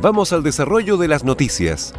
Vamos al desarrollo de las noticias.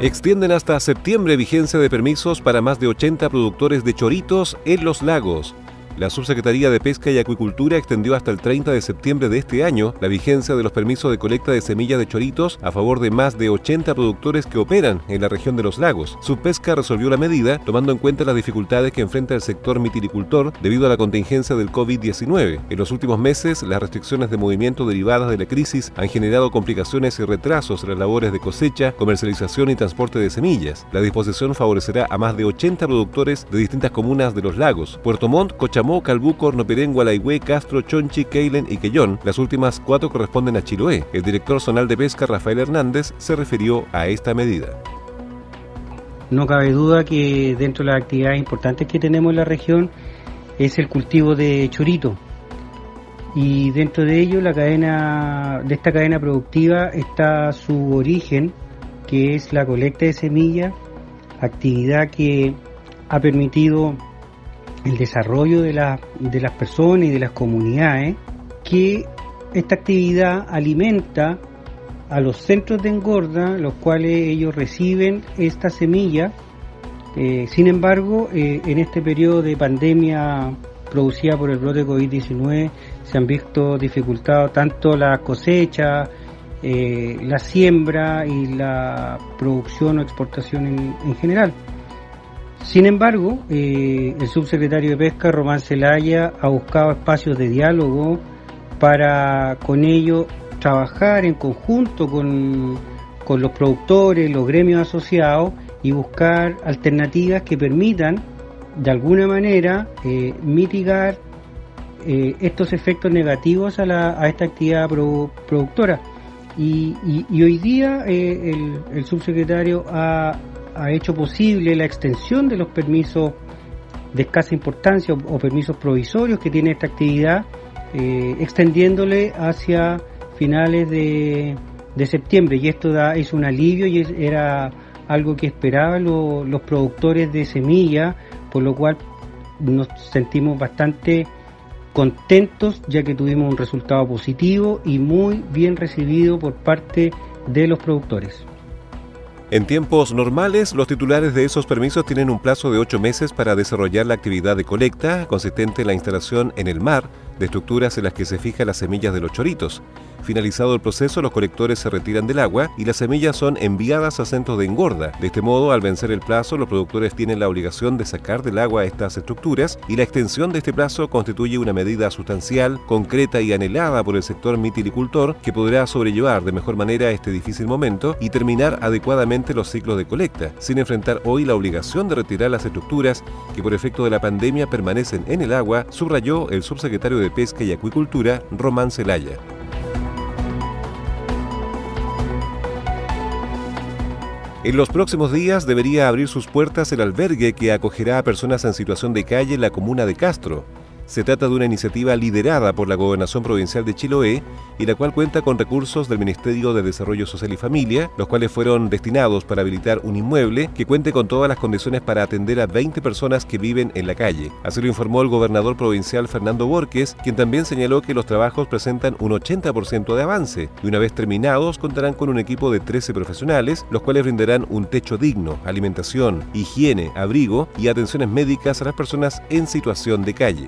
Extienden hasta septiembre vigencia de permisos para más de 80 productores de choritos en los lagos. La Subsecretaría de Pesca y Acuicultura extendió hasta el 30 de septiembre de este año la vigencia de los permisos de colecta de semillas de choritos a favor de más de 80 productores que operan en la región de los lagos. Subpesca resolvió la medida tomando en cuenta las dificultades que enfrenta el sector mitilicultor debido a la contingencia del COVID-19. En los últimos meses, las restricciones de movimiento derivadas de la crisis han generado complicaciones y retrasos en las labores de cosecha, comercialización y transporte de semillas. La disposición favorecerá a más de 80 productores de distintas comunas de los lagos. Puerto Montt, Cochamó, Calbuco, Calbuco, Hornoperén, Gualaigüe, Castro, Chonchi, Keilen y Quellón. Las últimas cuatro corresponden a Chiloé. El director zonal de pesca, Rafael Hernández, se refirió a esta medida. No cabe duda que dentro de las actividades importantes que tenemos en la región es el cultivo de chorito. Y dentro de ello, la cadena, de esta cadena productiva está su origen, que es la colecta de semillas, actividad que ha permitido el desarrollo de, de las personas y de las comunidades, que esta actividad alimenta a los centros de engorda, los cuales ellos reciben esta semilla. Eh, sin embargo, eh, en este periodo de pandemia producida por el brote COVID-19 se han visto dificultados tanto la cosecha, eh, la siembra y la producción o exportación en general. Sin embargo, eh, el subsecretario de Pesca, Román Celaya, ha buscado espacios de diálogo para con ello trabajar en conjunto con, los productores, los gremios asociados y buscar alternativas que permitan de alguna manera eh, mitigar eh, estos efectos negativos a, la, a esta actividad productora. Y, hoy día el, el, subsecretario ha, ha hecho posible la extensión de los permisos de escasa importancia o, permisos provisorios que tiene esta actividad, eh, extendiéndole hacia finales de, septiembre. Y esto da, es un alivio y era algo que esperaban los productores de semilla, por lo cual nos sentimos bastante contentos ya que tuvimos un resultado positivo y muy bien recibido por parte de los productores. En tiempos normales, los titulares de esos permisos tienen un plazo de ocho meses para desarrollar la actividad de colecta, consistente en la instalación en el mar de estructuras en las que se fijan las semillas de los choritos. Finalizado el proceso, los colectores se retiran del agua y las semillas son enviadas a centros de engorda. De este modo, al vencer el plazo, los productores tienen la obligación de sacar del agua estas estructuras y la extensión de este plazo constituye una medida sustancial, concreta y anhelada por el sector mitilicultor que podrá sobrellevar de mejor manera este difícil momento y terminar adecuadamente los ciclos de colecta, sin enfrentar hoy la obligación de retirar las estructuras que por efecto de la pandemia permanecen en el agua, subrayó el subsecretario de Pesca y Acuicultura, Román Celaya. En los próximos días debería abrir sus puertas el albergue que acogerá a personas en situación de calle en la comuna de Castro. Se trata de una iniciativa liderada por la Gobernación Provincial de Chiloé y la cual cuenta con recursos del Ministerio de Desarrollo Social y Familia, los cuales fueron destinados para habilitar un inmueble que cuente con todas las condiciones para atender a 20 personas que viven en la calle. Así lo informó el gobernador provincial Fernando Borges, quien también señaló que los trabajos presentan un 80% de avance y una vez terminados contarán con un equipo de 13 profesionales, los cuales brindarán un techo digno, alimentación, higiene, abrigo y atenciones médicas a las personas en situación de calle.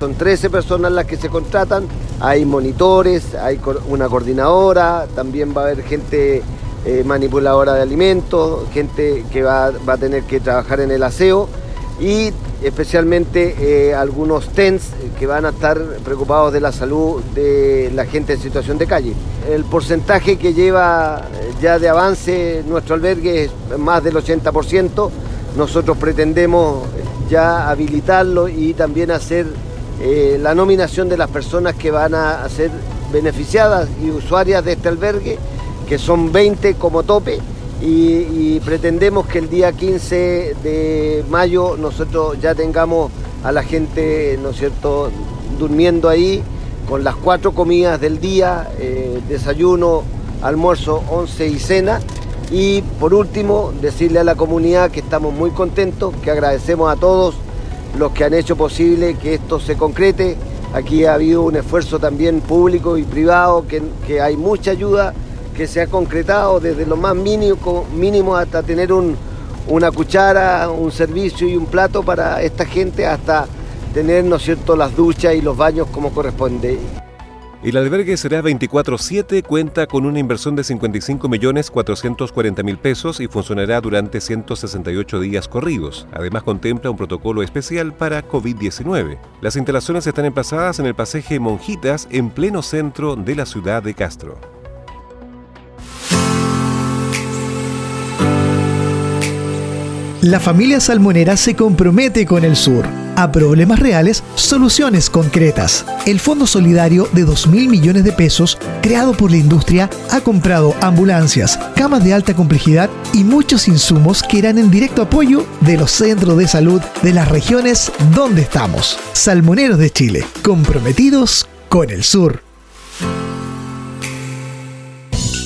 Son 13 personas las que se contratan, hay monitores, hay una coordinadora, también va a haber gente eh, manipuladora de alimentos, gente que va, a tener que trabajar en el aseo y especialmente eh, algunos TENS que van a estar preocupados de la salud de la gente en situación de calle. El porcentaje que lleva eh, ya de avance nuestro albergue es más del 80%. Nosotros pretendemos ya habilitarlo y también hacer eh, la nominación de las personas que van a ser beneficiadas y usuarias de este albergue, que son 20 como tope, y, pretendemos que el día 15 de mayo nosotros ya tengamos a la gente, ¿no es cierto?, durmiendo ahí con las cuatro comidas del día, eh, desayuno, almuerzo, once y cena. Y por último, decirle a la comunidad que estamos muy contentos, que agradecemos a todos los que han hecho posible que esto se concrete. Aquí ha habido un esfuerzo también público y privado, que, hay mucha ayuda que se ha concretado desde lo más mínimo, mínimo hasta tener una cuchara, un servicio y un plato para esta gente, hasta tener, ¿no es cierto?, las duchas y los baños como corresponde. El albergue será 24-7, cuenta con una inversión de 55.440.000 pesos y funcionará durante 168 días corridos. Además contempla un protocolo especial para COVID-19. Las instalaciones están emplazadas en el pasaje Monjitas, en pleno centro de la ciudad de Castro. La familia salmonera se compromete con el sur. A problemas reales, soluciones concretas. El Fondo Solidario de 2 mil millones de pesos, creado por la industria, ha comprado ambulancias, camas de alta complejidad y muchos insumos que irán en directo apoyo de los centros de salud de las regiones donde estamos. Salmoneros de Chile, comprometidos con el sur.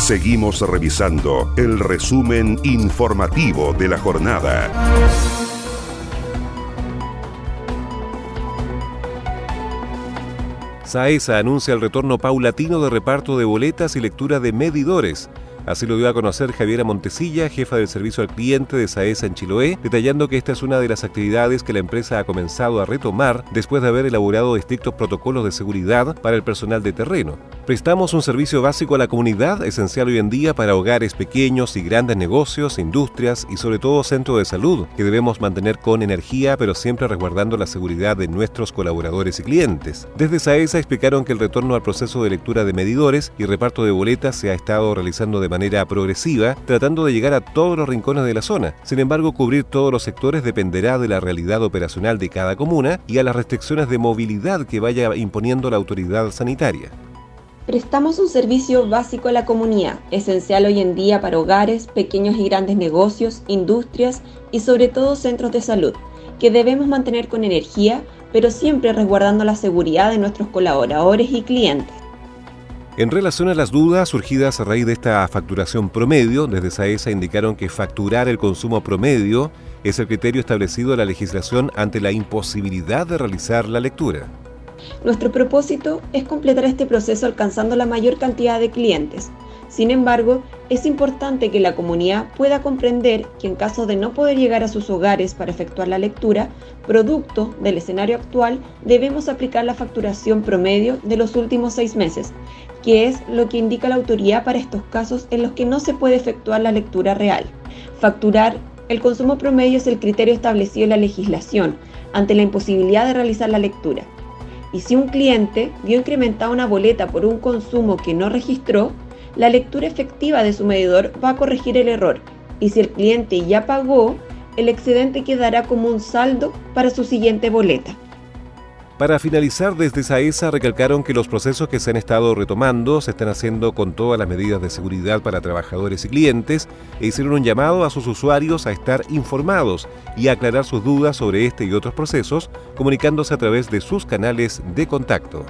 Seguimos revisando el resumen informativo de la jornada. SAESA anuncia el retorno paulatino de reparto de boletas y lectura de medidores Así lo dio a conocer Javiera Montesilla, jefa del servicio al cliente de SAESA en Chiloé, detallando que esta es una de las actividades que la empresa ha comenzado a retomar después de haber elaborado estrictos protocolos de seguridad para el personal de terreno. Prestamos un servicio básico a la comunidad, esencial hoy en día para hogares pequeños y grandes negocios, industrias y sobre todo centros de salud, que debemos mantener con energía pero siempre resguardando la seguridad de nuestros colaboradores y clientes. Desde SAESA explicaron que el retorno al proceso de lectura de medidores y reparto de boletas se ha estado realizando de manera progresiva, tratando de llegar a todos los rincones de la zona. Sin embargo, cubrir todos los sectores dependerá de la realidad operacional de cada comuna y a las restricciones de movilidad que vaya imponiendo la autoridad sanitaria. Prestamos un servicio básico a la comunidad, esencial hoy en día para hogares, pequeños y grandes negocios, industrias y sobre todo centros de salud, que debemos mantener con energía, pero siempre resguardando la seguridad de nuestros colaboradores y clientes. En relación a las dudas surgidas a raíz de esta facturación promedio, desde SAESA indicaron que facturar el consumo promedio es el criterio establecido en la legislación ante la imposibilidad de realizar la lectura. Nuestro propósito es completar este proceso alcanzando la mayor cantidad de clientes, sin embargo, es importante que la comunidad pueda comprender que en caso de no poder llegar a sus hogares para efectuar la lectura, producto del escenario actual, debemos aplicar la facturación promedio de los últimos seis meses, que es lo que indica la autoridad para estos casos en los que no se puede efectuar la lectura real. Facturar el consumo promedio es el criterio establecido en la legislación ante la imposibilidad de realizar la lectura. Y si un cliente vio incrementada una boleta por un consumo que no registró, la lectura efectiva de su medidor va a corregir el error y si el cliente ya pagó, el excedente quedará como un saldo para su siguiente boleta. Para finalizar, desde SAESA recalcaron que los procesos que se han estado retomando se están haciendo con todas las medidas de seguridad para trabajadores y clientes e hicieron un llamado a sus usuarios a estar informados y a aclarar sus dudas sobre este y otros procesos, comunicándose a través de sus canales de contacto.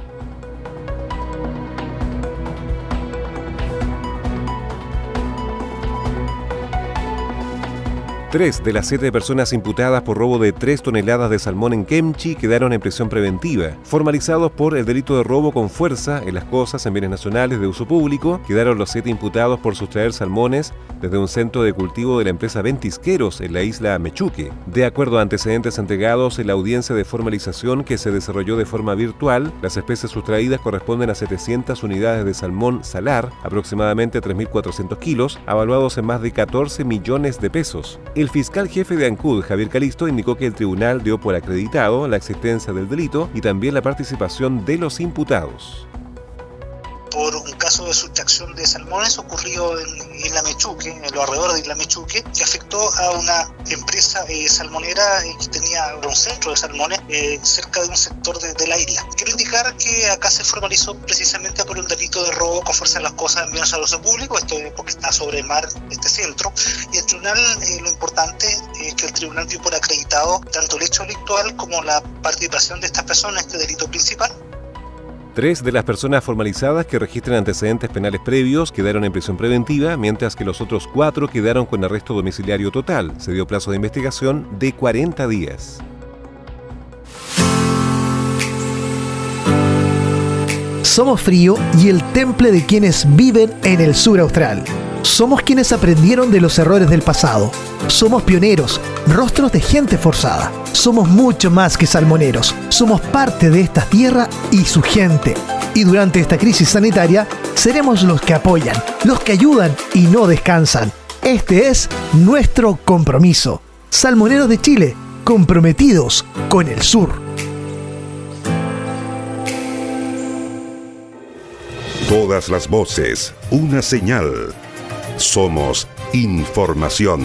Tres de las siete personas imputadas por robo de tres toneladas de salmón en Kemchi quedaron en prisión preventiva. Formalizados por el delito de robo con fuerza en las cosas en bienes nacionales de uso público, quedaron los siete imputados por sustraer salmones desde un centro de cultivo de la empresa Ventisqueros en la isla Mechuque. De acuerdo a antecedentes entregados en la audiencia de formalización que se desarrolló de forma virtual, las especies sustraídas corresponden a 700 unidades de salmón salar, aproximadamente 3.400 kilos, avaluados en más de 14 millones de pesos. El fiscal jefe de ANCUD, Javier Calisto, indicó que el tribunal dio por acreditado la existencia del delito y también la participación de los imputados por un caso de sustracción de salmones ocurrido en Isla Mechuque, en los alrededores de Isla Mechuque, que afectó a una empresa eh, salmonera eh, que tenía un centro de salmones eh, cerca de un sector de, la isla. Quiero indicar que acá se formalizó precisamente por un delito de robo con fuerza de las cosas en bienes al uso público, esto es porque está sobre el mar este centro, y el tribunal, lo importante es que el tribunal dio por acreditado tanto el hecho delictual como la participación de estas personas en este delito principal. Tres de las personas formalizadas que registran antecedentes penales previos quedaron en prisión preventiva, mientras que los otros cuatro quedaron con arresto domiciliario total. Se dio plazo de investigación de 40 días. Somos frío y el temple de quienes viven en el sur austral. Somos quienes aprendieron de los errores del pasado. Somos pioneros, rostros de gente forzada. Somos mucho más que salmoneros. Somos parte de esta tierra y su gente. Y durante esta crisis sanitaria, seremos los que apoyan, los que ayudan y no descansan. Este es nuestro compromiso. Salmoneros de Chile, comprometidos con el sur. Todas las voces, una señal. Somos información.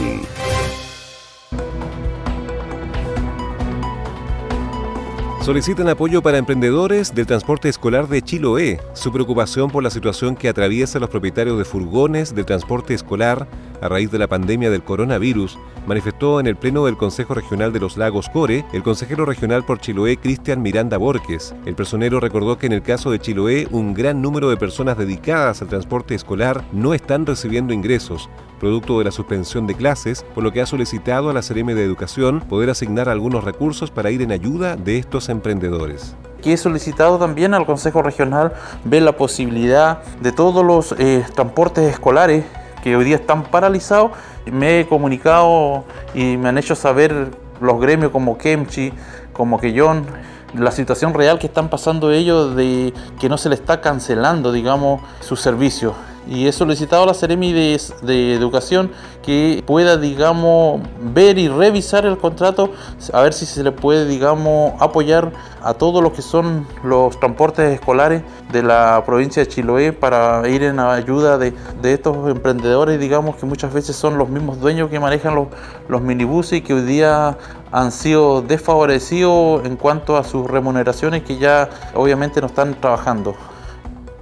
Solicitan apoyo para emprendedores del transporte escolar de Chiloé. Su preocupación por la situación que atraviesan los propietarios de furgones de transporte escolar a raíz de la pandemia del coronavirus manifestó en el Pleno del Consejo Regional de los Lagos Core el consejero regional por Chiloé Cristian Miranda Borges. El personero recordó que en el caso de Chiloé un gran número de personas dedicadas al transporte escolar no están recibiendo ingresos, producto de la suspensión de clases, por lo que ha solicitado a la CRM de Educación poder asignar algunos recursos para ir en ayuda de estos emprendedores que he solicitado también al Consejo Regional ver la posibilidad de todos los eh, transportes escolares que hoy día están paralizados. Me he comunicado y me han hecho saber los gremios como Kemchi, como Keyon, la situación real que están pasando ellos de que no se le está cancelando, digamos, sus servicios y he solicitado a la Seremi de, Educación que pueda, digamos, ver y revisar el contrato, a ver si se le puede, digamos, apoyar a todos los que son los transportes escolares de la provincia de Chiloé para ir en ayuda de, estos emprendedores, digamos, que muchas veces son los mismos dueños que manejan los, los minibuses y que hoy día han sido desfavorecidos en cuanto a sus remuneraciones que ya obviamente no están trabajando.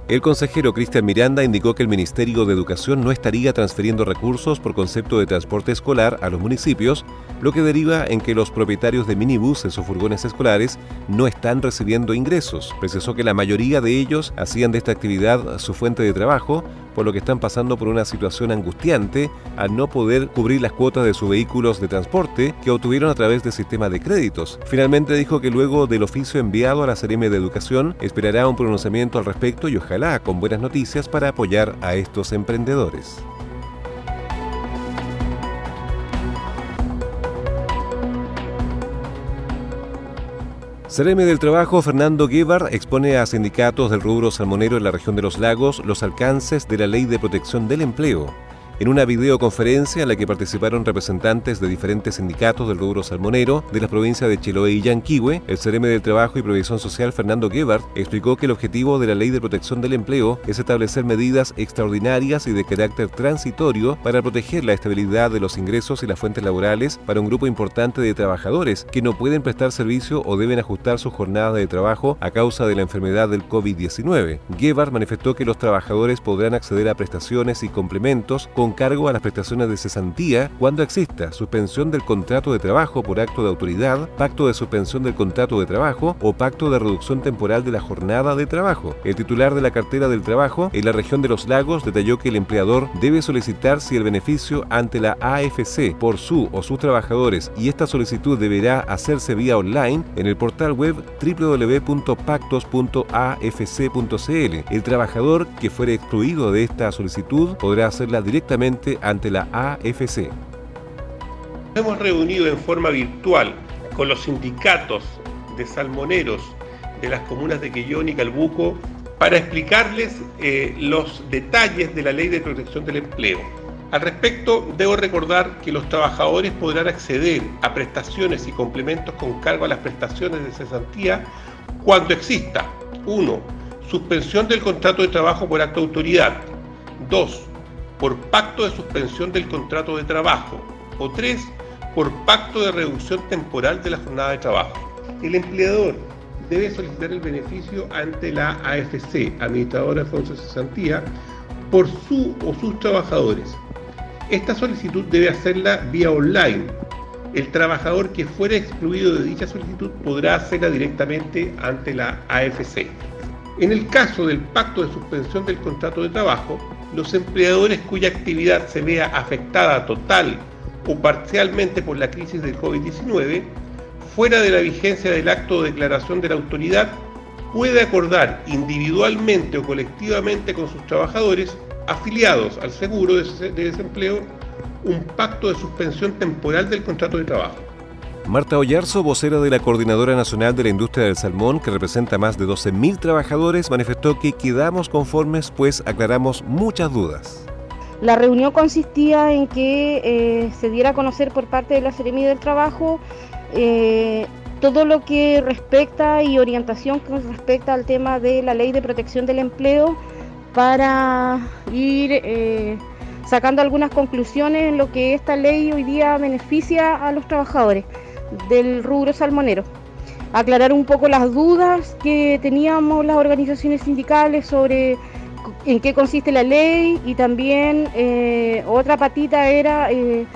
El consejero Cristian Miranda indicó que el Ministerio de Educación no estaría transfiriendo recursos por concepto de transporte escolar a los municipios, lo que deriva en que los propietarios de minibuses o furgones escolares no están recibiendo ingresos. Precisó que la mayoría de ellos hacían de esta actividad su fuente de trabajo, por lo que están pasando por una situación angustiante al no poder cubrir las cuotas de sus vehículos de transporte que obtuvieron a través del sistema de créditos. Finalmente dijo que luego del oficio enviado a la CRM de Educación esperará un pronunciamiento al respecto y ojalá con buenas noticias para apoyar a estos emprendedores. Cereme del Trabajo, Fernando Guevar, expone a sindicatos del rubro salmonero en la región de los lagos los alcances de la Ley de Protección del Empleo en una videoconferencia en la que participaron representantes de diferentes sindicatos del rubro salmonero de las provincias de Chiloé y Yanquihue, el CRM del Trabajo y Previsión Social Fernando Gebhardt explicó que el objetivo de la Ley de Protección del Empleo es establecer medidas extraordinarias y de carácter transitorio para proteger la estabilidad de los ingresos y las fuentes laborales para un grupo importante de trabajadores que no pueden prestar servicio o deben ajustar sus jornadas de trabajo a causa de la enfermedad del COVID-19. Gebhardt manifestó que los trabajadores podrán acceder a prestaciones y complementos con con cargo a las prestaciones de cesantía cuando exista suspensión del contrato de trabajo por acto de autoridad, pacto de suspensión del contrato de trabajo o pacto de reducción temporal de la jornada de trabajo. El titular de la cartera del trabajo en la región de los lagos detalló que el empleador debe solicitar si el beneficio ante la AFC por su o sus trabajadores y esta solicitud deberá hacerse vía online en el portal web www.pactos.afc.cl. El trabajador que fuere excluido de esta solicitud podrá hacerla directamente ante la AFC. Hemos reunido en forma virtual con los sindicatos de salmoneros de las comunas de Quellón y Calbuco para explicarles eh, los detalles de la ley de protección del empleo. Al respecto, debo recordar que los trabajadores podrán acceder a prestaciones y complementos con cargo a las prestaciones de cesantía cuando exista 1. Suspensión del contrato de trabajo por acto de autoridad. 2. Por pacto de suspensión del contrato de trabajo. O 3. Por pacto de reducción temporal de la jornada de trabajo. El empleador debe solicitar el beneficio ante la AFC, Administradora de Fondos de Cesantía, por su o sus trabajadores esta solicitud debe hacerla vía online. El trabajador que fuera excluido de dicha solicitud podrá hacerla directamente ante la AFC. En el caso del pacto de suspensión del contrato de trabajo, los empleadores cuya actividad se vea afectada total o parcialmente por la crisis del COVID-19, fuera de la vigencia del acto de declaración de la autoridad, puede acordar individualmente o colectivamente con sus trabajadores afiliados al seguro de desempleo un pacto de suspensión temporal del contrato de trabajo. Marta Ollarzo, vocera de la Coordinadora Nacional de la Industria del Salmón, que representa más de 12.000 trabajadores, manifestó que quedamos conformes pues aclaramos muchas dudas. La reunión consistía en que eh, se diera a conocer por parte de la Seremi del Trabajo eh, todo lo que respecta y orientación con respecta al tema de la ley de protección del empleo para ir eh, sacando algunas conclusiones en lo que esta ley hoy día beneficia a los trabajadores del rubro salmonero. Aclarar un poco las dudas que teníamos las organizaciones sindicales sobre en qué consiste la ley y también eh, otra patita era eh,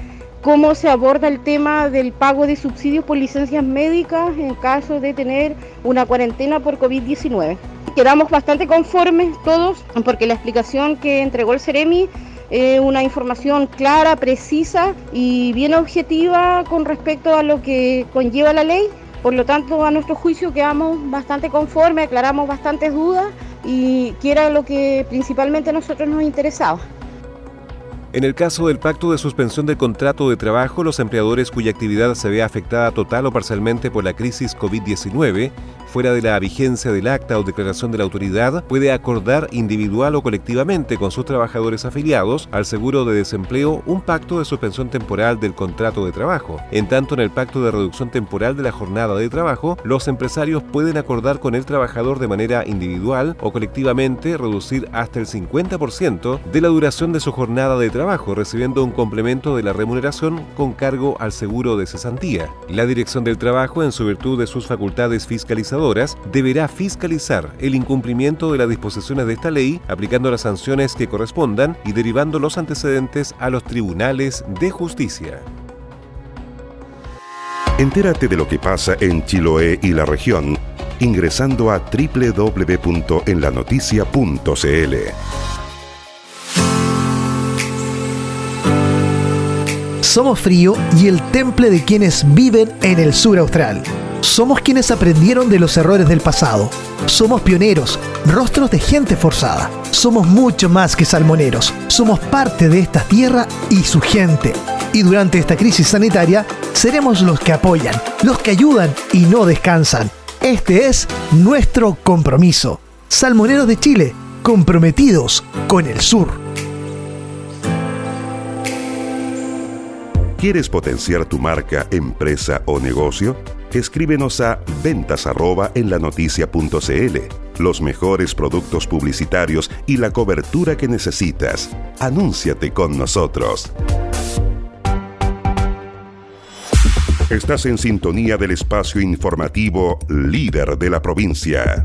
cómo se aborda el tema del pago de subsidios por licencias médicas en caso de tener una cuarentena por COVID-19 quedamos bastante conformes todos porque la explicación que entregó el Ceremi una información clara, precisa y bien objetiva con respecto a lo que conlleva la ley. Por lo tanto, a nuestro juicio quedamos bastante conformes, aclaramos bastantes dudas y que era lo que principalmente a nosotros nos interesaba. En el caso del pacto de suspensión del contrato de trabajo, los empleadores cuya actividad se vea afectada total o parcialmente por la crisis COVID-19 fuera de la vigencia del acta o declaración de la autoridad, puede acordar individual o colectivamente con sus trabajadores afiliados al seguro de desempleo un pacto de suspensión temporal del contrato de trabajo. En tanto, en el pacto de reducción temporal de la jornada de trabajo, los empresarios pueden acordar con el trabajador de manera individual o colectivamente reducir hasta el 50% de la duración de su jornada de trabajo, recibiendo un complemento de la remuneración con cargo al seguro de cesantía. La Dirección del Trabajo, en su virtud de sus facultades fiscalizadoras, deberá fiscalizar el incumplimiento de las disposiciones de esta ley, aplicando las sanciones que correspondan y derivando los antecedentes a los tribunales de justicia. Entérate de lo que pasa en Chiloé y la región ingresando a www.enlanoticia.cl. Somos frío y el temple de quienes viven en el sur austral. Somos quienes aprendieron de los errores del pasado. Somos pioneros, rostros de gente forzada. Somos mucho más que salmoneros. Somos parte de esta tierra y su gente. Y durante esta crisis sanitaria, seremos los que apoyan, los que ayudan y no descansan. Este es nuestro compromiso. Salmoneros de Chile, comprometidos con el sur. ¿Quieres potenciar tu marca, empresa o negocio? Escríbenos a ventas arroba en la noticia.cl. Los mejores productos publicitarios y la cobertura que necesitas. Anúnciate con nosotros. Estás en sintonía del espacio informativo líder de la provincia.